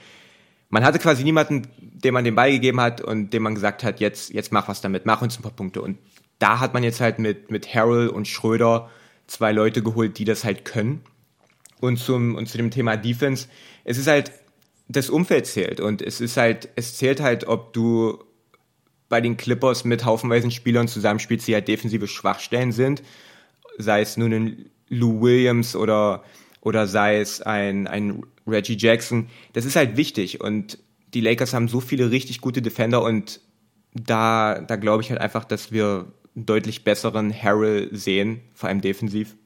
Man hatte quasi niemanden, dem man den Ball gegeben hat und dem man gesagt hat, jetzt, jetzt mach was damit, mach uns ein paar Punkte. Und da hat man jetzt halt mit, mit Harrell und Schröder zwei Leute geholt, die das halt können. Und zum, und zu dem Thema Defense, es ist halt, das Umfeld zählt und es ist halt, es zählt halt, ob du bei den Clippers mit haufenweisen Spielern zusammenspielst, die halt defensive Schwachstellen sind, sei es nun ein Lou Williams oder oder sei es ein, ein Reggie Jackson. Das ist halt wichtig und die Lakers haben so viele richtig gute Defender und da, da glaube ich halt einfach, dass wir einen deutlich besseren Harrell sehen, vor allem defensiv.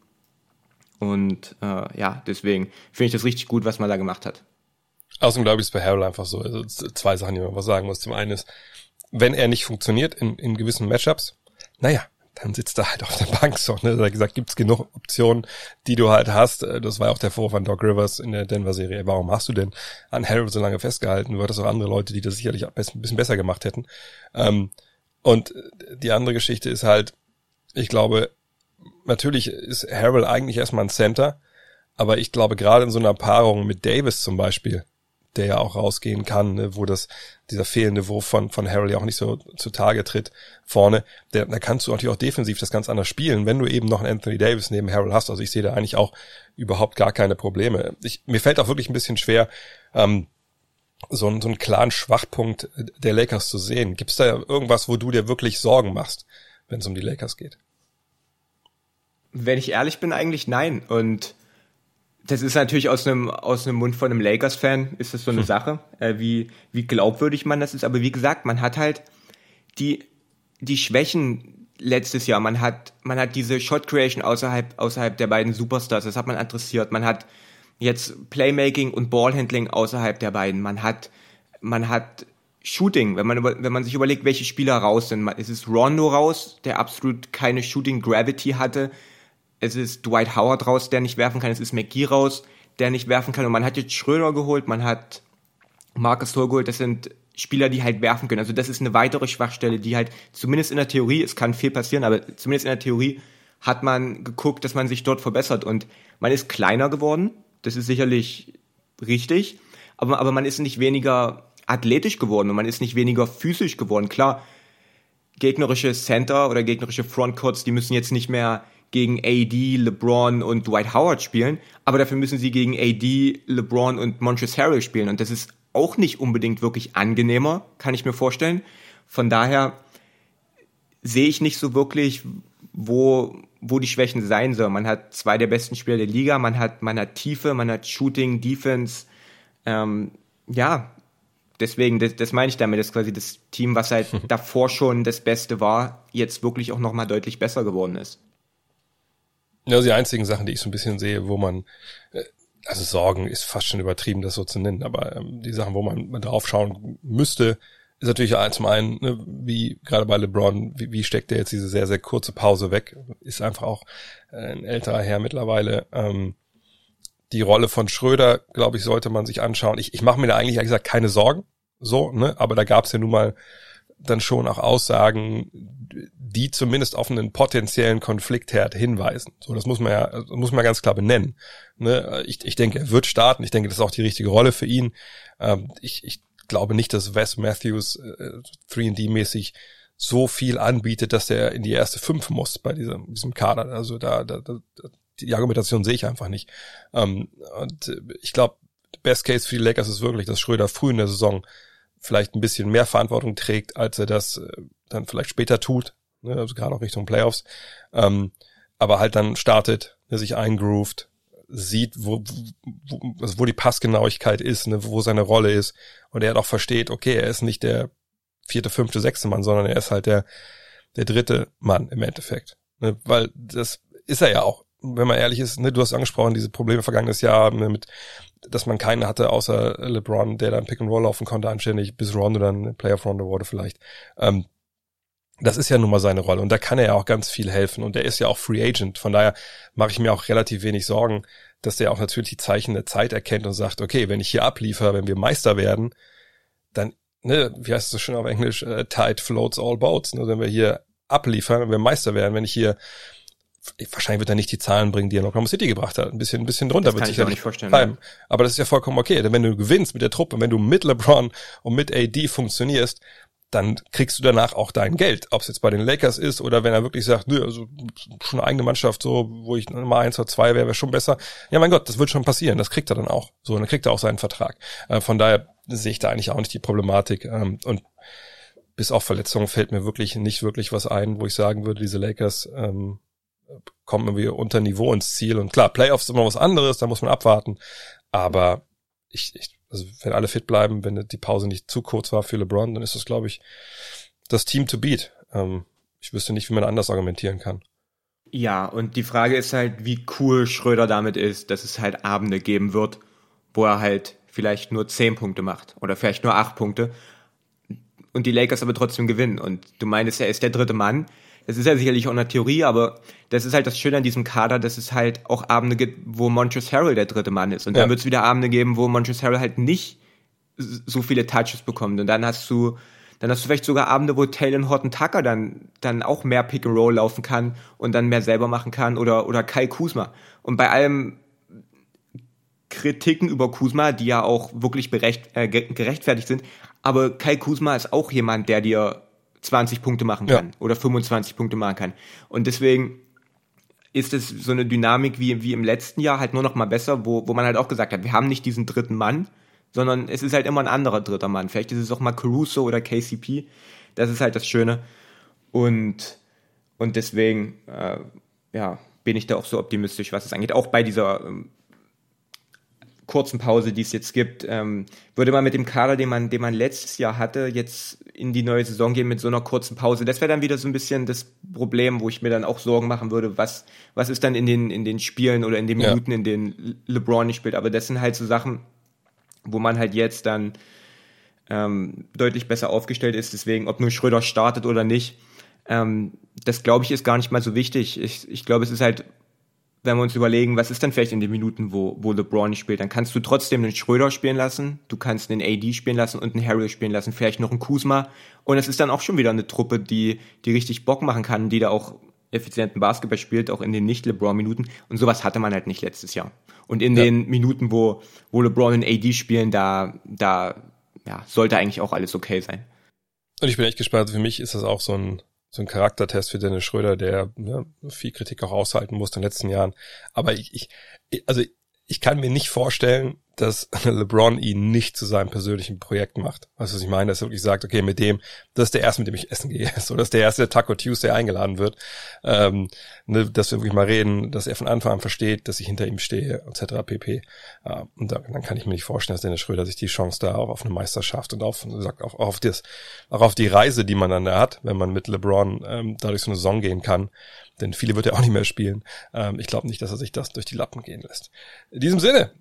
Und äh, ja, deswegen finde ich das richtig gut, was man da gemacht hat. Außerdem glaube ich, ist bei Harrell einfach so. Also zwei Sachen, die man was sagen muss. Zum einen ist, wenn er nicht funktioniert in, in gewissen Matchups, naja, dann sitzt er halt auf der Bank so. Ne? Da gesagt, gibt's genug Optionen, die du halt hast. Äh, das war auch der Vorwurf an Doc Rivers in der Denver-Serie. Warum hast du denn an Harold so lange festgehalten? Du hattest auch andere Leute, die das sicherlich ein bisschen besser gemacht hätten. Ähm, und die andere Geschichte ist halt, ich glaube, natürlich ist Harold eigentlich erstmal ein Center, aber ich glaube gerade in so einer Paarung mit Davis zum Beispiel, der ja auch rausgehen kann, ne, wo das dieser fehlende Wurf von von Harrell ja auch nicht so zutage tritt vorne, der, da kannst du natürlich auch defensiv das ganz anders spielen, wenn du eben noch einen Anthony Davis neben Harrell hast. Also ich sehe da eigentlich auch überhaupt gar keine Probleme. Ich, mir fällt auch wirklich ein bisschen schwer, ähm, so, einen, so einen klaren Schwachpunkt der Lakers zu sehen. Gibt es da irgendwas, wo du dir wirklich Sorgen machst, wenn es um die Lakers geht? Wenn ich ehrlich bin, eigentlich nein. Und das ist natürlich aus einem, aus einem Mund von einem Lakers-Fan ist das so eine hm. Sache, äh, wie, wie glaubwürdig man das ist. Aber wie gesagt, man hat halt die, die Schwächen letztes Jahr. Man hat, man hat diese Shot Creation außerhalb, außerhalb der beiden Superstars. Das hat man adressiert. Man hat jetzt Playmaking und Ballhandling außerhalb der beiden. Man hat, man hat Shooting, wenn man, über, wenn man sich überlegt, welche Spieler raus sind. Es ist Rondo raus, der absolut keine Shooting Gravity hatte es ist Dwight Howard raus, der nicht werfen kann, es ist McGee raus, der nicht werfen kann. Und man hat jetzt Schröder geholt, man hat Marcus Thor geholt, das sind Spieler, die halt werfen können. Also das ist eine weitere Schwachstelle, die halt zumindest in der Theorie, es kann viel passieren, aber zumindest in der Theorie hat man geguckt, dass man sich dort verbessert. Und man ist kleiner geworden, das ist sicherlich richtig, aber, aber man ist nicht weniger athletisch geworden und man ist nicht weniger physisch geworden. Klar, gegnerische Center oder gegnerische Frontcourts, die müssen jetzt nicht mehr gegen AD, LeBron und Dwight Howard spielen, aber dafür müssen sie gegen AD, LeBron und Montrezl Harrell spielen und das ist auch nicht unbedingt wirklich angenehmer, kann ich mir vorstellen. Von daher sehe ich nicht so wirklich, wo, wo die Schwächen sein sollen. Man hat zwei der besten Spieler der Liga, man hat, man hat Tiefe, man hat Shooting, Defense. Ähm, ja, deswegen, das, das meine ich damit, dass quasi das Team, was halt [laughs] davor schon das Beste war, jetzt wirklich auch nochmal deutlich besser geworden ist. Ja, die einzigen Sachen, die ich so ein bisschen sehe, wo man, äh, also Sorgen ist fast schon übertrieben, das so zu nennen, aber ähm, die Sachen, wo man, man drauf schauen müsste, ist natürlich zum einen, ne, wie gerade bei LeBron, wie, wie steckt er jetzt diese sehr, sehr kurze Pause weg? Ist einfach auch äh, ein älterer Herr mittlerweile. Ähm, die Rolle von Schröder, glaube ich, sollte man sich anschauen. Ich, ich mache mir da eigentlich ehrlich gesagt keine Sorgen, so, ne? Aber da gab es ja nun mal dann schon auch Aussagen, die zumindest auf einen potenziellen Konfliktherd hinweisen. So, das muss man ja, muss man ganz klar benennen. Ne? Ich, ich denke, er wird starten. Ich denke, das ist auch die richtige Rolle für ihn. Ähm, ich, ich glaube nicht, dass Wes Matthews äh, 3D-mäßig so viel anbietet, dass der in die erste fünf muss bei diesem, diesem Kader. Also da, da, da die Argumentation sehe ich einfach nicht. Ähm, und ich glaube, Best Case für die Lakers ist wirklich, dass Schröder früh in der Saison vielleicht ein bisschen mehr Verantwortung trägt, als er das äh, dann vielleicht später tut, ne, also gerade auch Richtung Playoffs, ähm, aber halt dann startet, ne, sich eingroovt, sieht, wo, wo, also wo die Passgenauigkeit ist, ne, wo seine Rolle ist und er auch versteht, okay, er ist nicht der vierte, fünfte, sechste Mann, sondern er ist halt der, der dritte Mann im Endeffekt. Ne, weil das ist er ja auch. Wenn man ehrlich ist, ne, du hast angesprochen, diese Probleme vergangenes Jahr ne, mit dass man keinen hatte außer LeBron, der dann Pick and Roll laufen konnte anständig, bis Rondo dann Player of Rondo wurde vielleicht. Ähm, das ist ja nun mal seine Rolle und da kann er ja auch ganz viel helfen und er ist ja auch Free Agent. Von daher mache ich mir auch relativ wenig Sorgen, dass der auch natürlich die Zeichen der Zeit erkennt und sagt, okay, wenn ich hier abliefere, wenn wir Meister werden, dann, ne, wie heißt es so schön auf Englisch, uh, tide floats all boats. Ne, wenn wir hier abliefern, wenn wir Meister werden, wenn ich hier wahrscheinlich wird er nicht die Zahlen bringen, die er in Oklahoma City gebracht hat. Ein bisschen, ein bisschen drunter Das wird kann ich sicher mir nicht vorstellen, bleiben. Aber das ist ja vollkommen okay. Denn wenn du gewinnst mit der Truppe, wenn du mit LeBron und mit AD funktionierst, dann kriegst du danach auch dein Geld. Ob es jetzt bei den Lakers ist oder wenn er wirklich sagt, nö, also schon eine eigene Mannschaft, so, wo ich Nummer eins oder zwei wäre, wäre schon besser. Ja, mein Gott, das wird schon passieren. Das kriegt er dann auch. So, und dann kriegt er auch seinen Vertrag. Äh, von daher sehe ich da eigentlich auch nicht die Problematik. Ähm, und bis auf Verletzungen fällt mir wirklich nicht wirklich was ein, wo ich sagen würde, diese Lakers ähm, kommen irgendwie unter Niveau ins Ziel. Und klar, Playoffs ist immer was anderes, da muss man abwarten. Aber ich, ich also wenn alle fit bleiben, wenn die Pause nicht zu kurz war für LeBron, dann ist das, glaube ich, das Team to beat. Ähm, ich wüsste nicht, wie man anders argumentieren kann. Ja, und die Frage ist halt, wie cool Schröder damit ist, dass es halt Abende geben wird, wo er halt vielleicht nur zehn Punkte macht oder vielleicht nur acht Punkte und die Lakers aber trotzdem gewinnen. Und du meinst, er ist der dritte Mann. Das ist ja sicherlich auch eine Theorie, aber das ist halt das Schöne an diesem Kader, dass es halt auch Abende gibt, wo Montrezl Harrell der dritte Mann ist. Und Ja. dann wird es wieder Abende geben, wo Montrezl Harrell halt nicht so viele Touches bekommt. Und dann hast du, dann hast du vielleicht sogar Abende, wo Taylor Horton Tucker dann, dann auch mehr Pick and Roll laufen kann und dann mehr selber machen kann oder, oder Kai Kuzma. Und bei allem Kritiken über Kuzma, die ja auch wirklich berecht, äh, ge- gerechtfertigt sind, aber Kai Kuzma ist auch jemand, der dir 20 Punkte machen Ja. kann oder 25 Punkte machen kann. Und deswegen ist es so eine Dynamik wie, wie im letzten Jahr halt nur noch mal besser, wo, wo man halt auch gesagt hat, wir haben nicht diesen dritten Mann, sondern es ist halt immer ein anderer dritter Mann. Vielleicht ist es auch mal Caruso oder KCP. Das ist halt das Schöne. Und, und deswegen, äh, ja, bin ich da auch so optimistisch, was es angeht. Auch bei dieser ähm, kurzen Pause, die es jetzt gibt, ähm, würde man mit dem Kader, den man, den man letztes Jahr hatte, jetzt in die neue Saison gehen mit so einer kurzen Pause. Das wäre dann wieder so ein bisschen das Problem, wo ich mir dann auch Sorgen machen würde, was, was ist dann in den, in den Spielen oder in den Ja. Minuten, in denen LeBron nicht spielt. Aber das sind halt so Sachen, wo man halt jetzt dann ähm, deutlich besser aufgestellt ist. Deswegen, ob nur Schröder startet oder nicht, ähm, das glaube ich ist gar nicht mal so wichtig. Ich, ich glaube, es ist halt, wenn wir uns überlegen, was ist dann vielleicht in den Minuten, wo, wo LeBron nicht spielt, dann kannst du trotzdem einen Schröder spielen lassen, du kannst einen AD spielen lassen und einen Harrell spielen lassen, vielleicht noch einen Kuzma. Und es ist dann auch schon wieder eine Truppe, die, die richtig Bock machen kann, die da auch effizienten Basketball spielt, auch in den Nicht-LeBron-Minuten. Und sowas hatte man halt nicht letztes Jahr. Und in Ja. den Minuten, wo, wo LeBron und AD spielen, da, da ja, sollte eigentlich auch alles okay sein. Und ich bin echt gespannt. Für mich ist das auch so ein, so ein Charaktertest für Dennis Schröder, der ne, viel Kritik auch aushalten musste in den letzten Jahren. Aber ich, ich also ich kann mir nicht vorstellen, dass [laughs] LeBron ihn nicht zu seinem persönlichen Projekt macht. Weißt du, was ich meine? Dass er wirklich sagt, okay, mit dem, das ist der erste, mit dem ich essen gehe. [laughs] So, das ist der erste, der Taco Tuesday eingeladen wird. Ähm, ne, dass wir wirklich mal reden, dass er von Anfang an versteht, dass ich hinter ihm stehe, etc. pp. Ja, und dann, dann kann ich mir nicht vorstellen, dass Dennis Schröder sich die Chance da auch auf eine Meisterschaft und auf, sagt, auch auf das, auch auf die Reise, die man dann da hat, wenn man mit LeBron ähm, dadurch so eine Saison gehen kann. Denn viele wird er auch nicht mehr spielen. Ähm, ich glaube nicht, dass er sich das durch die Lappen gehen lässt. In diesem Sinne,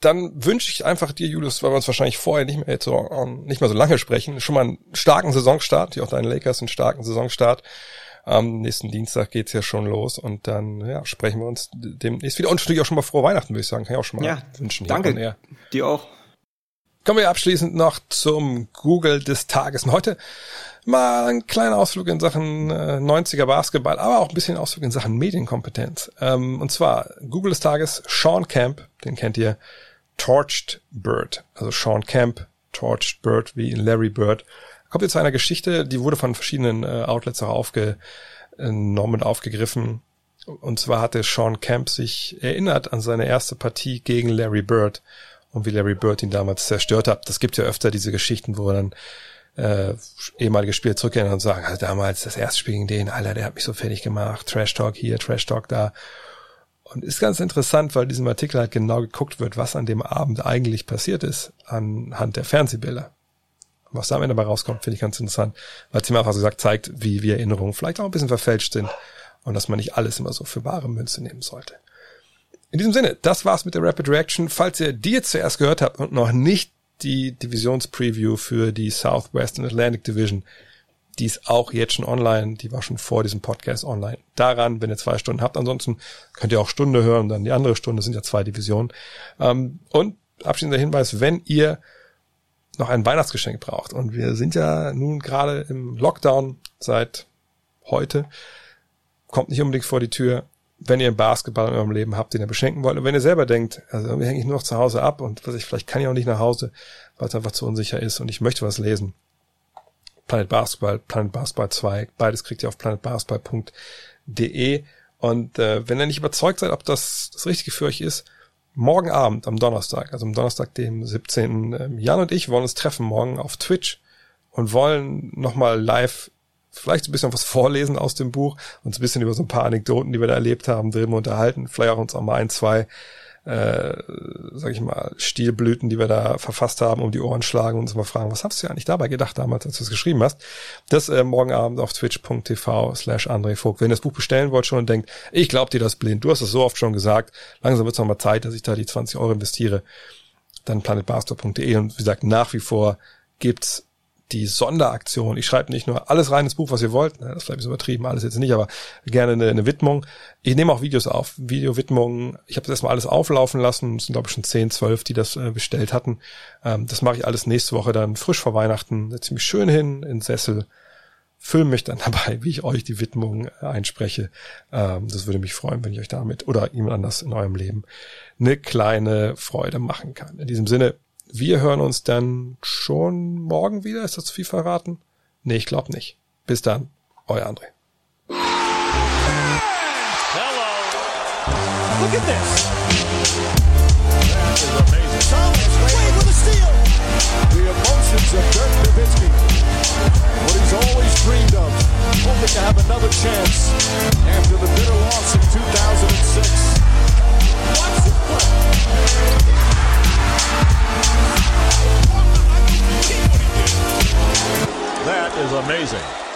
dann wünsche ich einfach dir, Julius, weil wir uns wahrscheinlich vorher nicht mehr so, ähm, nicht mehr so lange sprechen, schon mal einen starken Saisonstart, die auch deinen Lakers einen starken Saisonstart. Am nächsten Dienstag geht's ja schon los und dann ja, sprechen wir uns demnächst wieder. Und natürlich auch schon mal frohe Weihnachten, würde ich sagen. Kann ich auch schon mal Ja, wünschen. danke. Dir auch. Kommen wir abschließend noch zum Google des Tages. Und heute mal ein kleiner Ausflug in Sachen äh, 90er Basketball, aber auch ein bisschen Ausflug in Sachen Medienkompetenz. Ähm, und zwar Google des Tages, Sean Camp, den kennt ihr, Torched Bird. Also Sean Camp, Torched Bird, wie in Larry Bird. Kommt jetzt zu einer Geschichte, die wurde von verschiedenen äh, Outlets auch aufgenommen und aufgegriffen. Und zwar hatte Sean Camp sich erinnert an seine erste Partie gegen Larry Bird und wie Larry Bird ihn damals zerstört hat. Das gibt ja öfter diese Geschichten, wo dann äh, ehemalige Spieler zurückkehren und sagen, also damals das erste Spiel gegen den, Alter, der hat mich so fertig gemacht, Trash Talk hier, Trash Talk da. Und ist ganz interessant, weil diesem Artikel halt genau geguckt wird, was an dem Abend eigentlich passiert ist, anhand der Fernsehbilder. Was da am Ende dabei rauskommt, finde ich ganz interessant, weil es ihm einfach so gesagt zeigt, wie, wie Erinnerungen vielleicht auch ein bisschen verfälscht sind und dass man nicht alles immer so für wahre Münze nehmen sollte. In diesem Sinne, das war's mit der Rapid Reaction. Falls ihr die jetzt zuerst gehört habt und noch nicht die Divisionspreview für die Southwest und Atlantic Division, die ist auch jetzt schon online, die war schon vor diesem Podcast online. Daran, wenn ihr zwei Stunden habt, ansonsten könnt ihr auch Stunde hören, dann die andere Stunde, sind ja zwei Divisionen. Ähm, und abschließender Hinweis, wenn ihr noch ein Weihnachtsgeschenk braucht, und wir sind ja nun gerade im Lockdown seit heute, kommt nicht unbedingt vor die Tür, wenn ihr einen Basketball in eurem Leben habt, den ihr beschenken wollt. Und wenn ihr selber denkt, also irgendwie hänge ich nur noch zu Hause ab und was ich, vielleicht kann ich auch nicht nach Hause, weil es einfach zu unsicher ist und ich möchte was lesen. Planet Basketball, Planet Basketball 2, beides kriegt ihr auf planetbasketball.de. Und äh, wenn ihr nicht überzeugt seid, ob das das Richtige für euch ist, morgen Abend, am Donnerstag, also am Donnerstag, dem 17. Ähm, Jan und ich wollen uns treffen morgen auf Twitch und wollen nochmal live vielleicht ein bisschen was vorlesen aus dem Buch, uns ein bisschen über so ein paar Anekdoten, die wir da erlebt haben, drin unterhalten, vielleicht auch uns auch mal ein, zwei, äh, sag ich mal, Stilblüten, die wir da verfasst haben, um die Ohren schlagen und uns mal fragen, was hast du eigentlich dabei gedacht damals, als du es geschrieben hast? Das äh, morgen Abend auf twitch.tv slash André Vogt. Wenn ihr das Buch bestellen wollt schon und denkt, ich glaub dir das blind, du hast es so oft schon gesagt, langsam wird es mal Zeit, dass ich da die 20 Euro investiere, dann planetbarstore.de und wie gesagt, nach wie vor gibt's die Sonderaktion. Ich schreibe nicht nur alles rein ins Buch, was ihr wollt. Das ist vielleicht übertrieben, alles jetzt nicht, aber gerne eine, eine Widmung. Ich nehme auch Videos auf, Video-Widmungen. Ich habe das erstmal alles auflaufen lassen. Es sind, glaube ich, schon 10, 12, die das äh, bestellt hatten. Ähm, das mache ich alles nächste Woche dann frisch vor Weihnachten. Setze mich schön hin in Sessel. Filme mich dann [laughs] dabei, wie ich euch die Widmung äh, einspreche. Ähm, das würde mich freuen, wenn ich euch damit oder jemand anders in eurem Leben eine kleine Freude machen kann. In diesem Sinne, wir hören uns dann schon morgen wieder. Ist das zu viel verraten? Nee, ich glaube nicht. Bis dann, euer André. Hello. Look at this. The emotions of Dirk Nowitzki. What he's always dreamed of. Hoping to have another chance after the bitter loss in 2006. Watch. That is amazing.